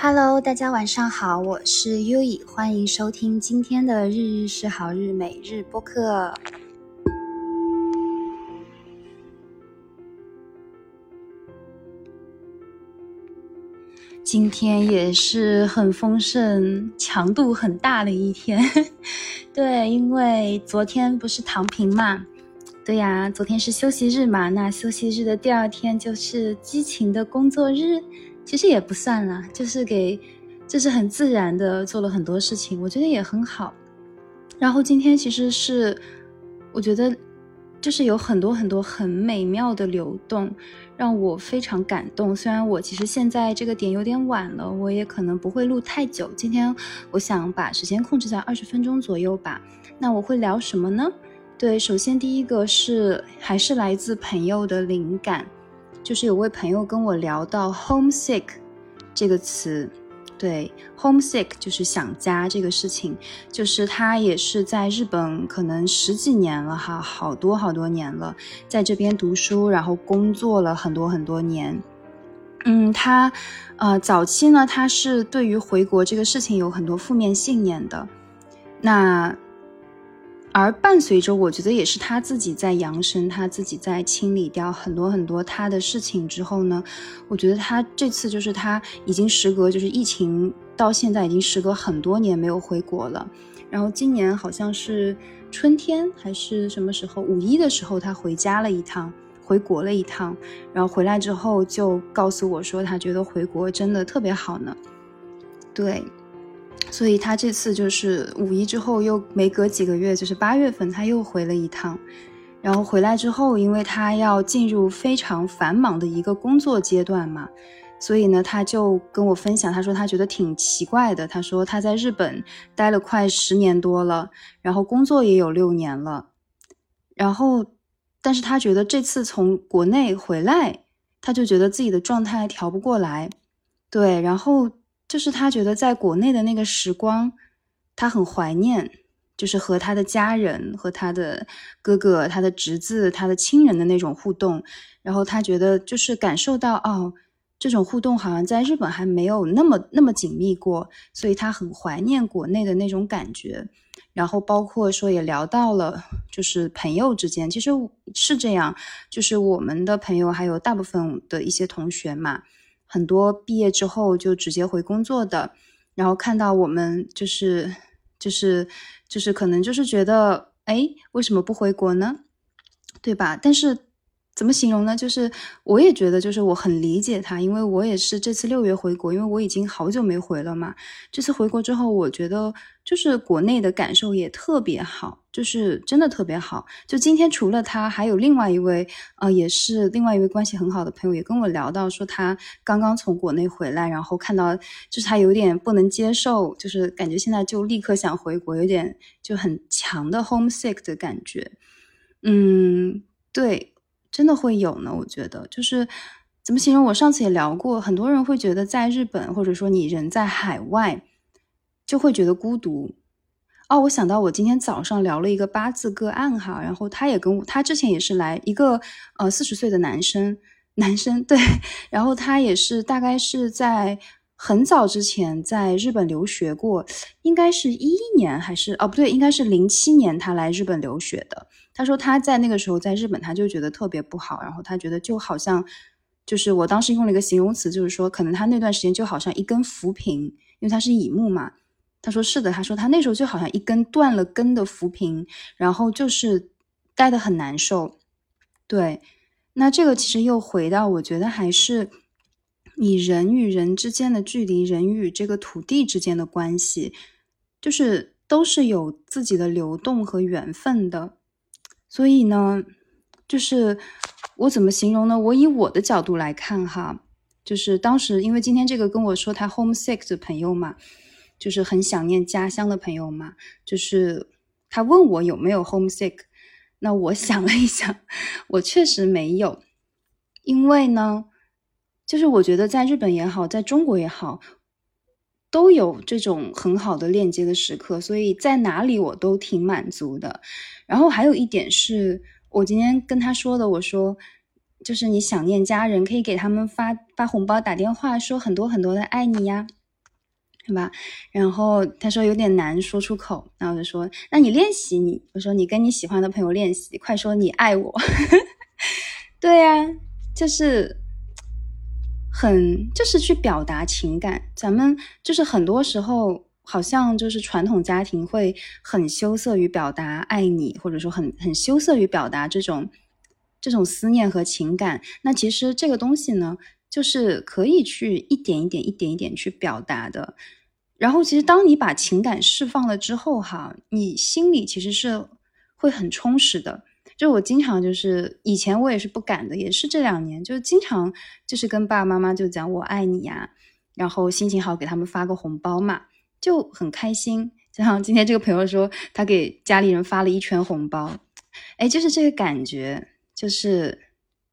Hello，大家晚上好，我是优以，欢迎收听今天的日日是好日每日播客。今天也是很丰盛、强度很大的一天。对，因为昨天不是躺平嘛，对呀，昨天是休息日嘛，那休息日的第二天就是激情的工作日。其实也不算啦，就是给，就是很自然的做了很多事情，我觉得也很好。然后今天其实是，我觉得就是有很多很多很美妙的流动，让我非常感动。虽然我其实现在这个点有点晚了，我也可能不会录太久。今天我想把时间控制在二十分钟左右吧。那我会聊什么呢？对，首先第一个是还是来自朋友的灵感。就是有位朋友跟我聊到 homesick 这个词，对 homesick 就是想家这个事情，就是他也是在日本可能十几年了哈，好多好多年了，在这边读书，然后工作了很多很多年。嗯，他呃早期呢，他是对于回国这个事情有很多负面信念的，那。而伴随着，我觉得也是他自己在扬升，他自己在清理掉很多很多他的事情之后呢，我觉得他这次就是他已经时隔就是疫情到现在已经时隔很多年没有回国了，然后今年好像是春天还是什么时候五一的时候他回家了一趟，回国了一趟，然后回来之后就告诉我说他觉得回国真的特别好呢，对。所以他这次就是五一之后又没隔几个月，就是八月份他又回了一趟，然后回来之后，因为他要进入非常繁忙的一个工作阶段嘛，所以呢，他就跟我分享，他说他觉得挺奇怪的，他说他在日本待了快十年多了，然后工作也有六年了，然后，但是他觉得这次从国内回来，他就觉得自己的状态调不过来，对，然后。就是他觉得在国内的那个时光，他很怀念，就是和他的家人、和他的哥哥、他的侄子、他的亲人的那种互动。然后他觉得就是感受到哦，这种互动好像在日本还没有那么那么紧密过，所以他很怀念国内的那种感觉。然后包括说也聊到了，就是朋友之间其实是这样，就是我们的朋友还有大部分的一些同学嘛。很多毕业之后就直接回工作的，然后看到我们就是就是就是可能就是觉得，哎，为什么不回国呢？对吧？但是。怎么形容呢？就是我也觉得，就是我很理解他，因为我也是这次六月回国，因为我已经好久没回了嘛。这次回国之后，我觉得就是国内的感受也特别好，就是真的特别好。就今天除了他，还有另外一位，呃，也是另外一位关系很好的朋友，也跟我聊到说他刚刚从国内回来，然后看到就是他有点不能接受，就是感觉现在就立刻想回国，有点就很强的 homesick 的感觉。嗯，对。真的会有呢，我觉得就是怎么形容？我上次也聊过，很多人会觉得在日本，或者说你人在海外，就会觉得孤独。哦，我想到我今天早上聊了一个八字个案哈，然后他也跟我，他之前也是来一个呃四十岁的男生，男生对，然后他也是大概是在。很早之前在日本留学过，应该是一一年还是哦不对，应该是零七年他来日本留学的。他说他在那个时候在日本，他就觉得特别不好，然后他觉得就好像就是我当时用了一个形容词，就是说可能他那段时间就好像一根浮萍，因为他是乙木嘛。他说是的，他说他那时候就好像一根断了根的浮萍，然后就是待得很难受。对，那这个其实又回到我觉得还是。你人与人之间的距离，人与这个土地之间的关系，就是都是有自己的流动和缘分的。所以呢，就是我怎么形容呢？我以我的角度来看哈，就是当时因为今天这个跟我说他 homesick 的朋友嘛，就是很想念家乡的朋友嘛，就是他问我有没有 homesick，那我想了一想，我确实没有，因为呢。就是我觉得在日本也好，在中国也好，都有这种很好的链接的时刻，所以在哪里我都挺满足的。然后还有一点是我今天跟他说的，我说就是你想念家人，可以给他们发发红包、打电话，说很多很多的爱你呀。对吧？然后他说有点难说出口，然后我就说，那你练习你，我说你跟你喜欢的朋友练习，快说你爱我。对呀，就是很就是去表达情感。咱们就是很多时候好像就是传统家庭会很羞涩于表达爱你，或者说很很羞涩于表达这种这种思念和情感。那其实这个东西呢，就是可以去一点一点、一点一点去表达的。然后，其实当你把情感释放了之后，哈，你心里其实是会很充实的。就我经常就是以前我也是不敢的，也是这两年，就是经常就是跟爸爸妈妈就讲我爱你呀，然后心情好给他们发个红包嘛，就很开心。就像今天这个朋友说，他给家里人发了一圈红包，哎，就是这个感觉，就是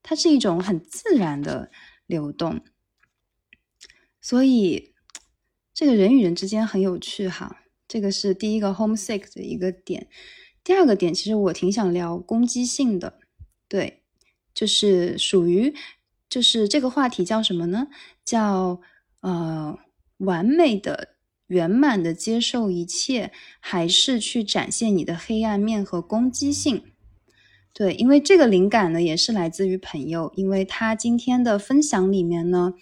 它是一种很自然的流动，所以。这个人与人之间很有趣哈，这个是第一个 homesick 的一个点。第二个点，其实我挺想聊攻击性的，对，就是属于，就是这个话题叫什么呢？叫呃，完美的、圆满的接受一切，还是去展现你的黑暗面和攻击性？对，因为这个灵感呢，也是来自于朋友，因为他今天的分享里面呢。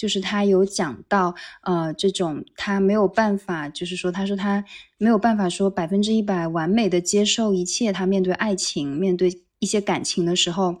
就是他有讲到，呃，这种他没有办法，就是说，他说他没有办法说百分之一百完美的接受一切。他面对爱情，面对一些感情的时候，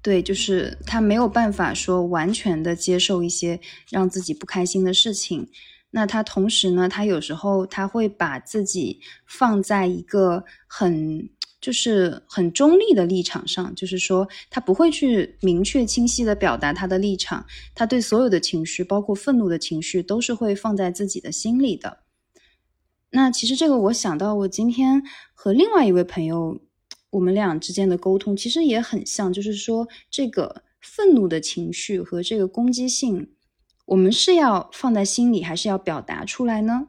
对，就是他没有办法说完全的接受一些让自己不开心的事情。那他同时呢，他有时候他会把自己放在一个很。就是很中立的立场上，就是说他不会去明确清晰的表达他的立场，他对所有的情绪，包括愤怒的情绪，都是会放在自己的心里的。那其实这个我想到，我今天和另外一位朋友，我们俩之间的沟通其实也很像，就是说这个愤怒的情绪和这个攻击性，我们是要放在心里，还是要表达出来呢？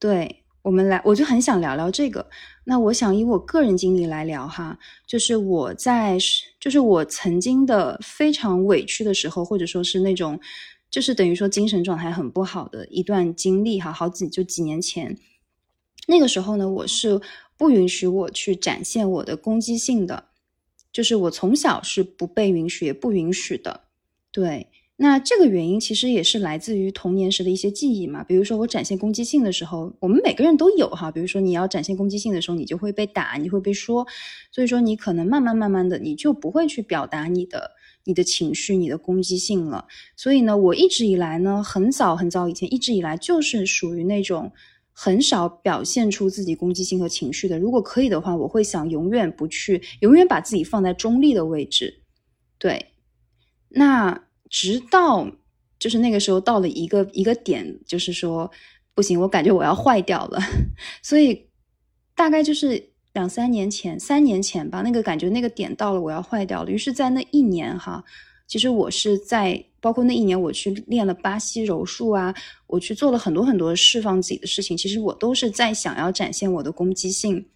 对。我们来，我就很想聊聊这个。那我想以我个人经历来聊哈，就是我在，就是我曾经的非常委屈的时候，或者说是那种，就是等于说精神状态很不好的一段经历哈，好几就几年前，那个时候呢，我是不允许我去展现我的攻击性的，就是我从小是不被允许也不允许的，对。那这个原因其实也是来自于童年时的一些记忆嘛，比如说我展现攻击性的时候，我们每个人都有哈，比如说你要展现攻击性的时候，你就会被打，你会被说，所以说你可能慢慢慢慢的你就不会去表达你的你的情绪、你的攻击性了。所以呢，我一直以来呢，很早很早以前，一直以来就是属于那种很少表现出自己攻击性和情绪的。如果可以的话，我会想永远不去，永远把自己放在中立的位置。对，那。直到就是那个时候到了一个一个点，就是说不行，我感觉我要坏掉了，所以大概就是两三年前、三年前吧，那个感觉那个点到了，我要坏掉了。于是，在那一年哈，其实我是在包括那一年，我去练了巴西柔术啊，我去做了很多很多释放自己的事情，其实我都是在想要展现我的攻击性。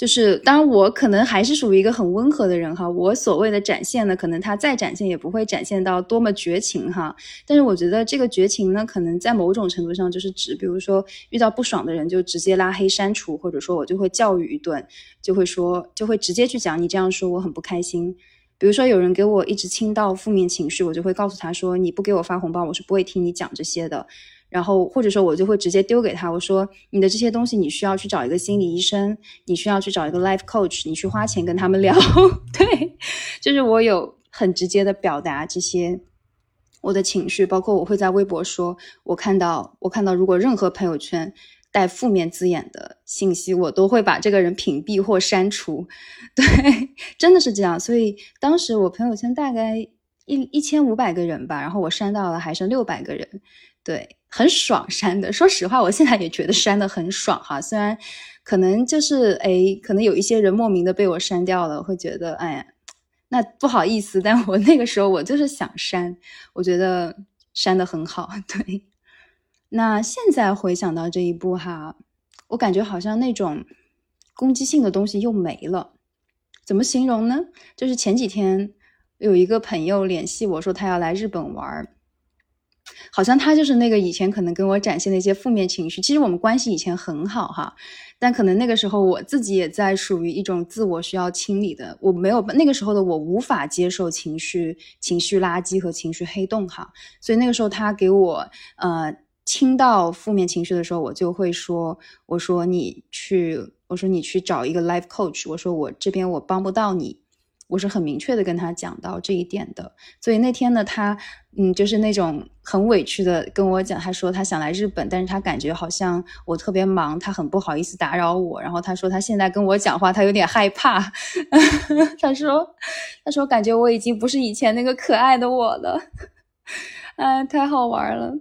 就是，当然我可能还是属于一个很温和的人哈。我所谓的展现呢，可能他再展现也不会展现到多么绝情哈。但是我觉得这个绝情呢，可能在某种程度上就是指，比如说遇到不爽的人就直接拉黑删除，或者说我就会教育一顿，就会说，就会直接去讲你这样说我很不开心。比如说有人给我一直倾倒负面情绪，我就会告诉他说，你不给我发红包，我是不会听你讲这些的。然后或者说，我就会直接丢给他，我说你的这些东西，你需要去找一个心理医生，你需要去找一个 life coach，你去花钱跟他们聊。对，就是我有很直接的表达这些我的情绪，包括我会在微博说，我看到我看到如果任何朋友圈带负面字眼的信息，我都会把这个人屏蔽或删除。对，真的是这样。所以当时我朋友圈大概一一千五百个人吧，然后我删到了还剩六百个人。对。很爽删的，说实话，我现在也觉得删的很爽哈。虽然可能就是哎，可能有一些人莫名的被我删掉了，会觉得哎呀，那不好意思。但我那个时候我就是想删，我觉得删的很好。对，那现在回想到这一步哈，我感觉好像那种攻击性的东西又没了。怎么形容呢？就是前几天有一个朋友联系我说他要来日本玩儿。好像他就是那个以前可能跟我展现的一些负面情绪。其实我们关系以前很好哈，但可能那个时候我自己也在属于一种自我需要清理的，我没有那个时候的我无法接受情绪、情绪垃圾和情绪黑洞哈。所以那个时候他给我呃清到负面情绪的时候，我就会说：“我说你去，我说你去找一个 life coach，我说我这边我帮不到你。”我是很明确的跟他讲到这一点的，所以那天呢，他嗯，就是那种很委屈的跟我讲，他说他想来日本，但是他感觉好像我特别忙，他很不好意思打扰我。然后他说他现在跟我讲话，他有点害怕。他说，他说感觉我已经不是以前那个可爱的我了。哎，太好玩了。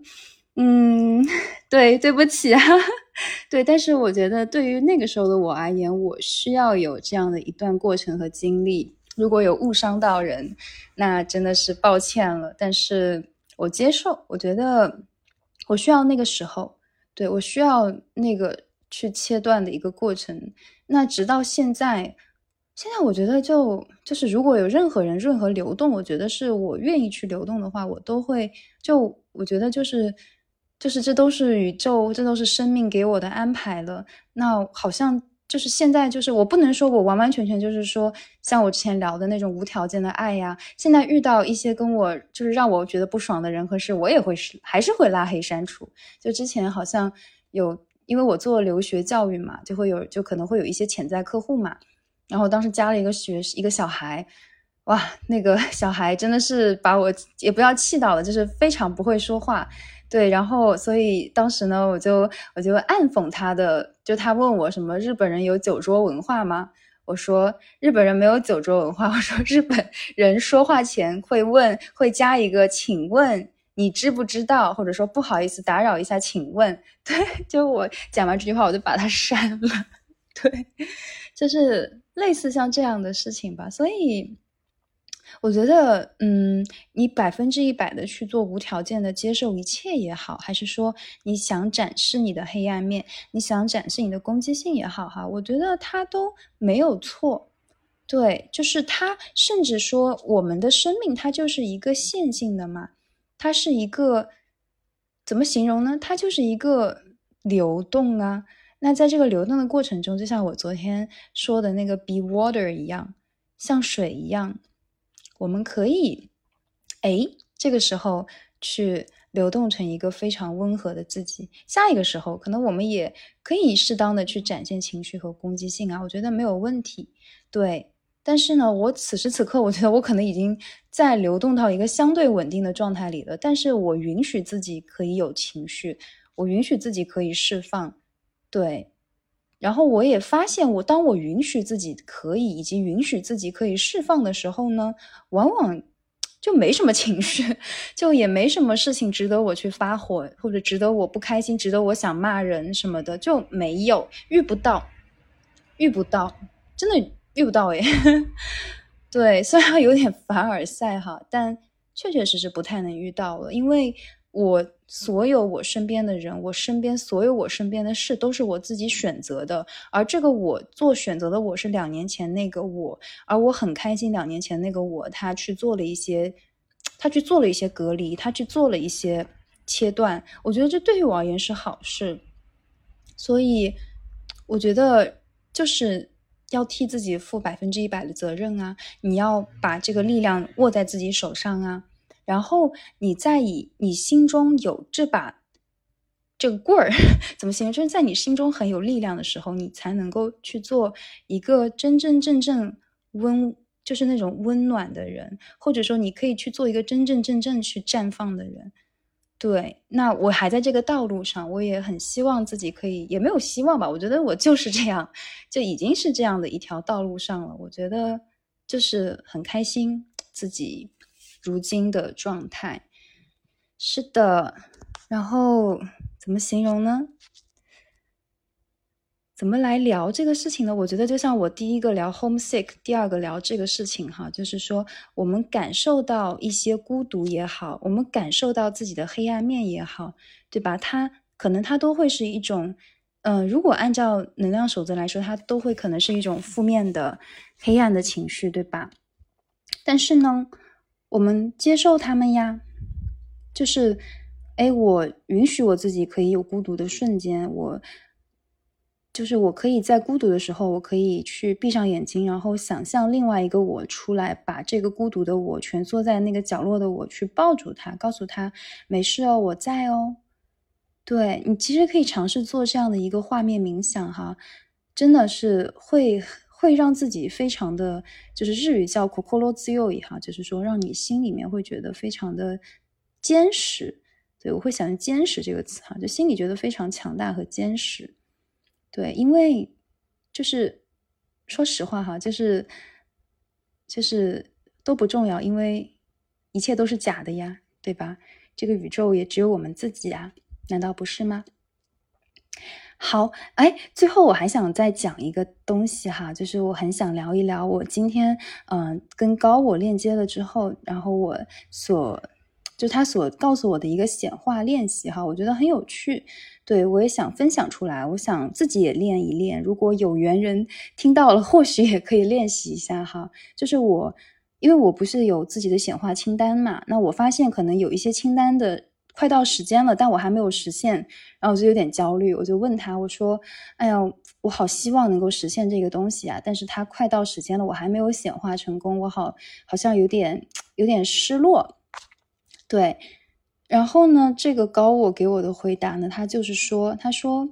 嗯，对，对不起啊。对，但是我觉得对于那个时候的我而言，我需要有这样的一段过程和经历。如果有误伤到人，那真的是抱歉了。但是我接受，我觉得我需要那个时候，对我需要那个去切断的一个过程。那直到现在，现在我觉得就就是如果有任何人任何流动，我觉得是我愿意去流动的话，我都会就我觉得就是就是这都是宇宙，这都是生命给我的安排了。那好像。就是现在，就是我不能说我完完全全就是说像我之前聊的那种无条件的爱呀。现在遇到一些跟我就是让我觉得不爽的人和事，我也会是还是会拉黑删除。就之前好像有，因为我做留学教育嘛，就会有就可能会有一些潜在客户嘛。然后当时加了一个学一个小孩，哇，那个小孩真的是把我也不要气到了，就是非常不会说话。对，然后所以当时呢，我就我就暗讽他的，就他问我什么日本人有酒桌文化吗？我说日本人没有酒桌文化。我说日本人说话前会问，会加一个请问你知不知道，或者说不好意思打扰一下，请问。对，就我讲完这句话，我就把他删了。对，就是类似像这样的事情吧，所以。我觉得，嗯，你百分之一百的去做无条件的接受一切也好，还是说你想展示你的黑暗面，你想展示你的攻击性也好，哈，我觉得它都没有错。对，就是它，甚至说我们的生命它就是一个线性的嘛，它是一个怎么形容呢？它就是一个流动啊。那在这个流动的过程中，就像我昨天说的那个 be water 一样，像水一样。我们可以，哎，这个时候去流动成一个非常温和的自己。下一个时候，可能我们也可以适当的去展现情绪和攻击性啊，我觉得没有问题。对，但是呢，我此时此刻，我觉得我可能已经在流动到一个相对稳定的状态里了。但是我允许自己可以有情绪，我允许自己可以释放，对。然后我也发现，我当我允许自己可以，以及允许自己可以释放的时候呢，往往就没什么情绪，就也没什么事情值得我去发火，或者值得我不开心，值得我想骂人什么的，就没有遇不到，遇不到，真的遇不到诶。对，虽然有点凡尔赛哈，但确确实实不太能遇到了，因为。我所有我身边的人，我身边所有我身边的事，都是我自己选择的。而这个我做选择的我是两年前那个我，而我很开心，两年前那个我他去做了一些，他去做了一些隔离，他去做了一些切断。我觉得这对于我而言是好事。所以我觉得就是要替自己负百分之一百的责任啊！你要把这个力量握在自己手上啊！然后你再以你心中有这把这个棍儿，怎么形容？就是在你心中很有力量的时候，你才能够去做一个真真正正温，就是那种温暖的人，或者说你可以去做一个真真正正去绽放的人。对，那我还在这个道路上，我也很希望自己可以，也没有希望吧。我觉得我就是这样，就已经是这样的一条道路上了。我觉得就是很开心自己。如今的状态是的，然后怎么形容呢？怎么来聊这个事情呢？我觉得就像我第一个聊 homesick，第二个聊这个事情哈，就是说我们感受到一些孤独也好，我们感受到自己的黑暗面也好，对吧？它可能它都会是一种，嗯，如果按照能量守则来说，它都会可能是一种负面的、黑暗的情绪，对吧？但是呢？我们接受他们呀，就是哎，我允许我自己可以有孤独的瞬间，我就是我可以在孤独的时候，我可以去闭上眼睛，然后想象另外一个我出来，把这个孤独的我蜷缩在那个角落的我去抱住他，告诉他没事哦，我在哦。对你其实可以尝试做这样的一个画面冥想哈，真的是会会让自己非常的，就是日语叫 “kokoro zui” 哈，就是说让你心里面会觉得非常的坚实。对我会想用“坚实”这个词哈，就心里觉得非常强大和坚实。对，因为就是说实话哈，就是就是都不重要，因为一切都是假的呀，对吧？这个宇宙也只有我们自己啊。难道不是吗？好，哎，最后我还想再讲一个东西哈，就是我很想聊一聊我今天嗯跟高我链接了之后，然后我所就他所告诉我的一个显化练习哈，我觉得很有趣，对我也想分享出来，我想自己也练一练，如果有缘人听到了，或许也可以练习一下哈。就是我因为我不是有自己的显化清单嘛，那我发现可能有一些清单的。快到时间了，但我还没有实现，然后我就有点焦虑。我就问他，我说：“哎呀，我好希望能够实现这个东西啊，但是它快到时间了，我还没有显化成功，我好好像有点有点失落。”对，然后呢，这个高我给我的回答呢，他就是说：“他说，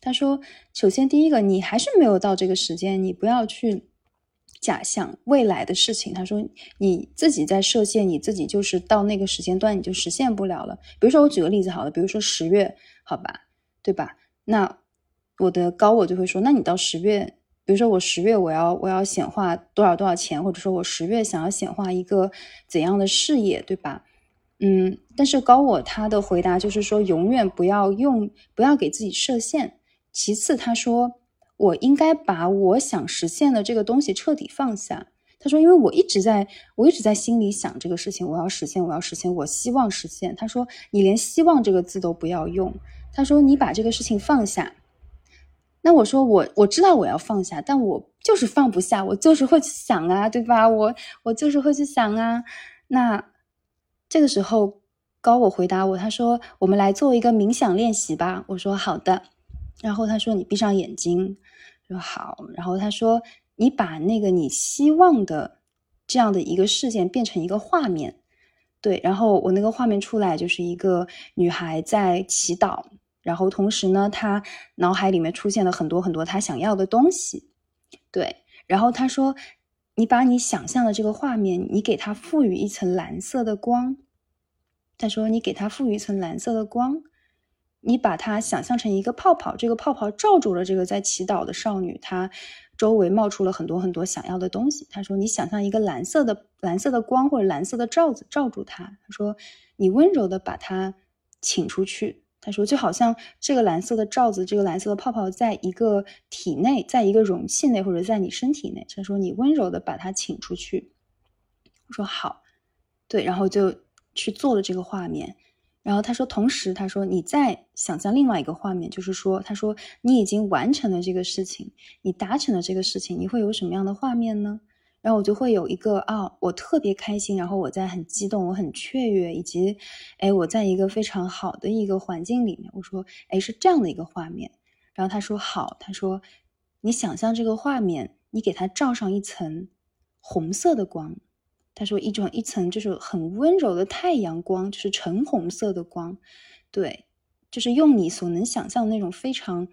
他说，首先第一个，你还是没有到这个时间，你不要去。”假象未来的事情，他说你自己在设限，你自己就是到那个时间段你就实现不了了。比如说我举个例子好了，比如说十月，好吧，对吧？那我的高我就会说，那你到十月，比如说我十月我要我要显化多少多少钱，或者说我十月想要显化一个怎样的事业，对吧？嗯，但是高我他的回答就是说，永远不要用不要给自己设限。其次他说。我应该把我想实现的这个东西彻底放下。他说：“因为我一直在，我一直在心里想这个事情，我要实现，我要实现，我希望实现。”他说：“你连希望这个字都不要用。”他说：“你把这个事情放下。”那我说：“我我知道我要放下，但我就是放不下，我就是会去想啊，对吧？我我就是会去想啊。”那这个时候高我回答我：“他说我们来做一个冥想练习吧。”我说：“好的。”然后他说：“你闭上眼睛。”说好，然后他说：“你把那个你希望的这样的一个事件变成一个画面，对。然后我那个画面出来就是一个女孩在祈祷，然后同时呢，她脑海里面出现了很多很多她想要的东西，对。然后他说：你把你想象的这个画面，你给它赋予一层蓝色的光。他说：你给它赋予一层蓝色的光。”你把它想象成一个泡泡，这个泡泡罩住了这个在祈祷的少女，她周围冒出了很多很多想要的东西。他说：“你想象一个蓝色的蓝色的光或者蓝色的罩子罩住她。”他说：“你温柔的把它请出去。”他说：“就好像这个蓝色的罩子，这个蓝色的泡泡在一个体内，在一个容器内或者在你身体内。”他说：“你温柔的把它请出去。”我说：“好。”对，然后就去做了这个画面。然后他说，同时他说，你再想象另外一个画面，就是说，他说你已经完成了这个事情，你达成了这个事情，你会有什么样的画面呢？然后我就会有一个啊，我特别开心，然后我在很激动，我很雀跃，以及哎，我在一个非常好的一个环境里面。我说，哎，是这样的一个画面。然后他说好，他说你想象这个画面，你给它罩上一层红色的光。他说：“一种一层就是很温柔的太阳光，就是橙红色的光，对，就是用你所能想象的那种非常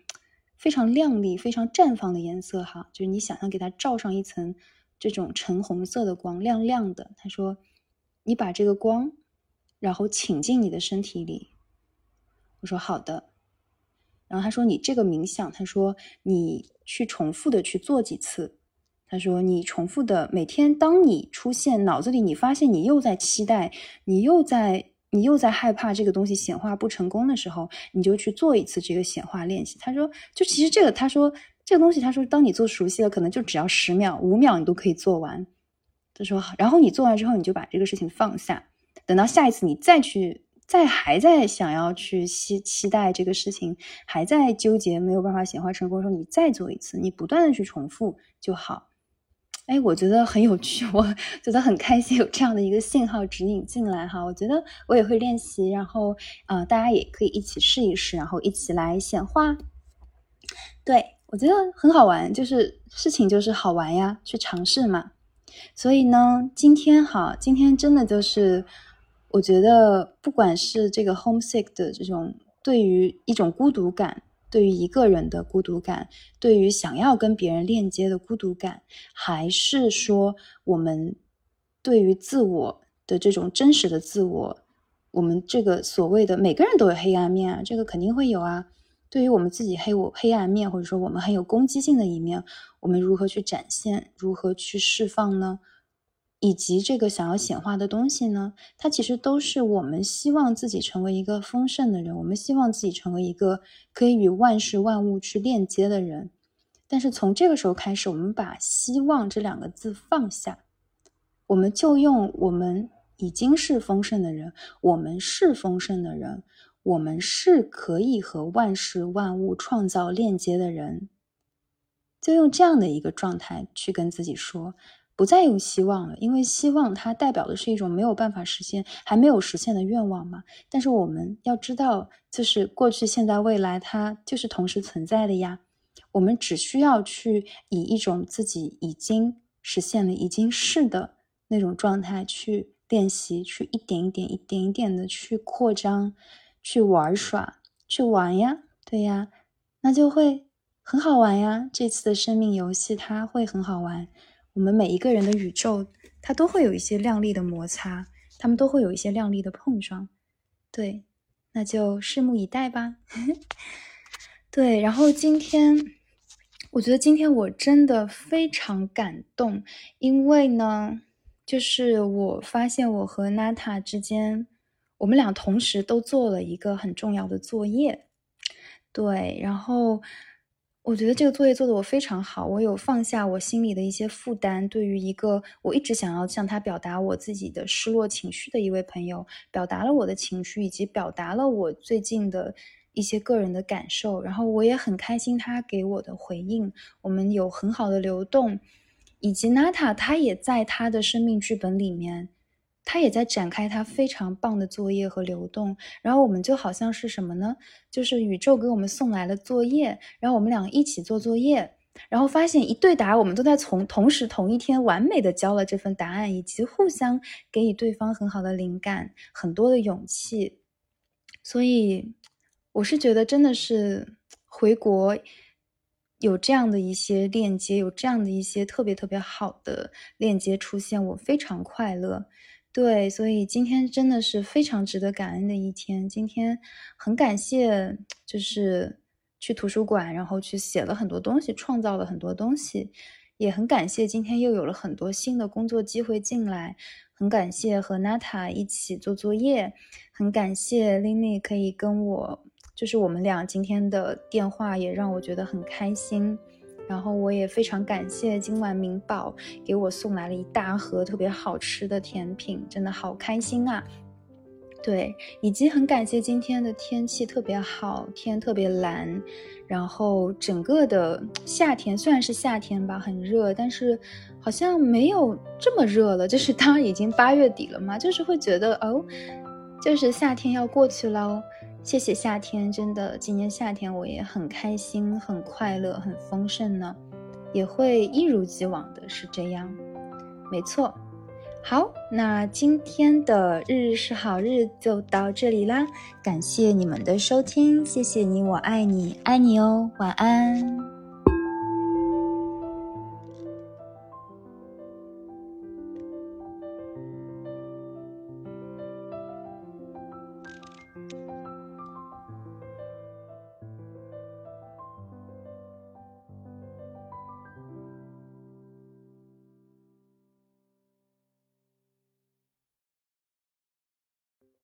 非常亮丽、非常绽放的颜色哈，就是你想象给它罩上一层这种橙红色的光，亮亮的。”他说：“你把这个光，然后请进你的身体里。”我说：“好的。”然后他说：“你这个冥想，他说你去重复的去做几次。”他说：“你重复的每天，当你出现脑子里，你发现你又在期待，你又在你又在害怕这个东西显化不成功的时候，你就去做一次这个显化练习。”他说：“就其实这个，他说这个东西，他说当你做熟悉了，可能就只要十秒、五秒，你都可以做完。”他说：“然后你做完之后，你就把这个事情放下，等到下一次你再去，再还在想要去期期待这个事情，还在纠结没有办法显化成功的时候，你再做一次，你不断的去重复就好。”哎，我觉得很有趣，我觉得很开心有这样的一个信号指引进来哈。我觉得我也会练习，然后呃，大家也可以一起试一试，然后一起来显化。对我觉得很好玩，就是事情就是好玩呀，去尝试嘛。所以呢，今天哈，今天真的就是，我觉得不管是这个 homesick 的这种对于一种孤独感，对于一个人的孤独感，对于想要跟别人链接的孤独感，还是说我们对于自我的这种真实的自我，我们这个所谓的每个人都有黑暗面啊，这个肯定会有啊。对于我们自己黑我黑暗面，或者说我们很有攻击性的一面，我们如何去展现，如何去释放呢？以及这个想要显化的东西呢？它其实都是我们希望自己成为一个丰盛的人，我们希望自己成为一个可以与万事万物去链接的人。但是从这个时候开始，我们把“希望”这两个字放下，我们就用我们已经是丰盛的人，我们是丰盛的人。我们是可以和万事万物创造链接的人，就用这样的一个状态去跟自己说，不再有希望了，因为希望它代表的是一种没有办法实现、还没有实现的愿望嘛。但是我们要知道，就是过去、现在、未来，它就是同时存在的呀。我们只需要去以一种自己已经实现了、已经是的那种状态去练习，去一点一点、一点一点的去扩张。去玩耍，去玩呀，对呀，那就会很好玩呀。这次的生命游戏它会很好玩。我们每一个人的宇宙，它都会有一些亮丽的摩擦，他们都会有一些亮丽的碰撞。对，那就拭目以待吧。对，然后今天，我觉得今天我真的非常感动，因为呢，就是我发现我和娜塔之间。我们俩同时都做了一个很重要的作业，对，然后我觉得这个作业做的我非常好，我有放下我心里的一些负担，对于一个我一直想要向他表达我自己的失落情绪的一位朋友，表达了我的情绪，以及表达了我最近的一些个人的感受，然后我也很开心他给我的回应，我们有很好的流动，以及娜塔他也在他的生命剧本里面。他也在展开他非常棒的作业和流动，然后我们就好像是什么呢？就是宇宙给我们送来了作业，然后我们两个一起做作业，然后发现一对答，我们都在从同时同一天完美的交了这份答案，以及互相给予对方很好的灵感，很多的勇气。所以我是觉得真的是回国有这样的一些链接，有这样的一些特别特别好的链接出现，我非常快乐。对，所以今天真的是非常值得感恩的一天。今天很感谢，就是去图书馆，然后去写了很多东西，创造了很多东西，也很感谢今天又有了很多新的工作机会进来。很感谢和娜塔一起做作业，很感谢 Lily 可以跟我，就是我们俩今天的电话也让我觉得很开心。然后我也非常感谢今晚明宝给我送来了一大盒特别好吃的甜品，真的好开心啊！对，以及很感谢今天的天气特别好，天特别蓝，然后整个的夏天虽然是夏天吧，很热，但是好像没有这么热了。就是当然已经八月底了嘛，就是会觉得哦，就是夏天要过去喽。谢谢夏天，真的，今年夏天我也很开心、很快乐、很丰盛呢，也会一如既往的是这样，没错。好，那今天的日日是好日就到这里啦，感谢你们的收听，谢谢你，我爱你，爱你哦，晚安。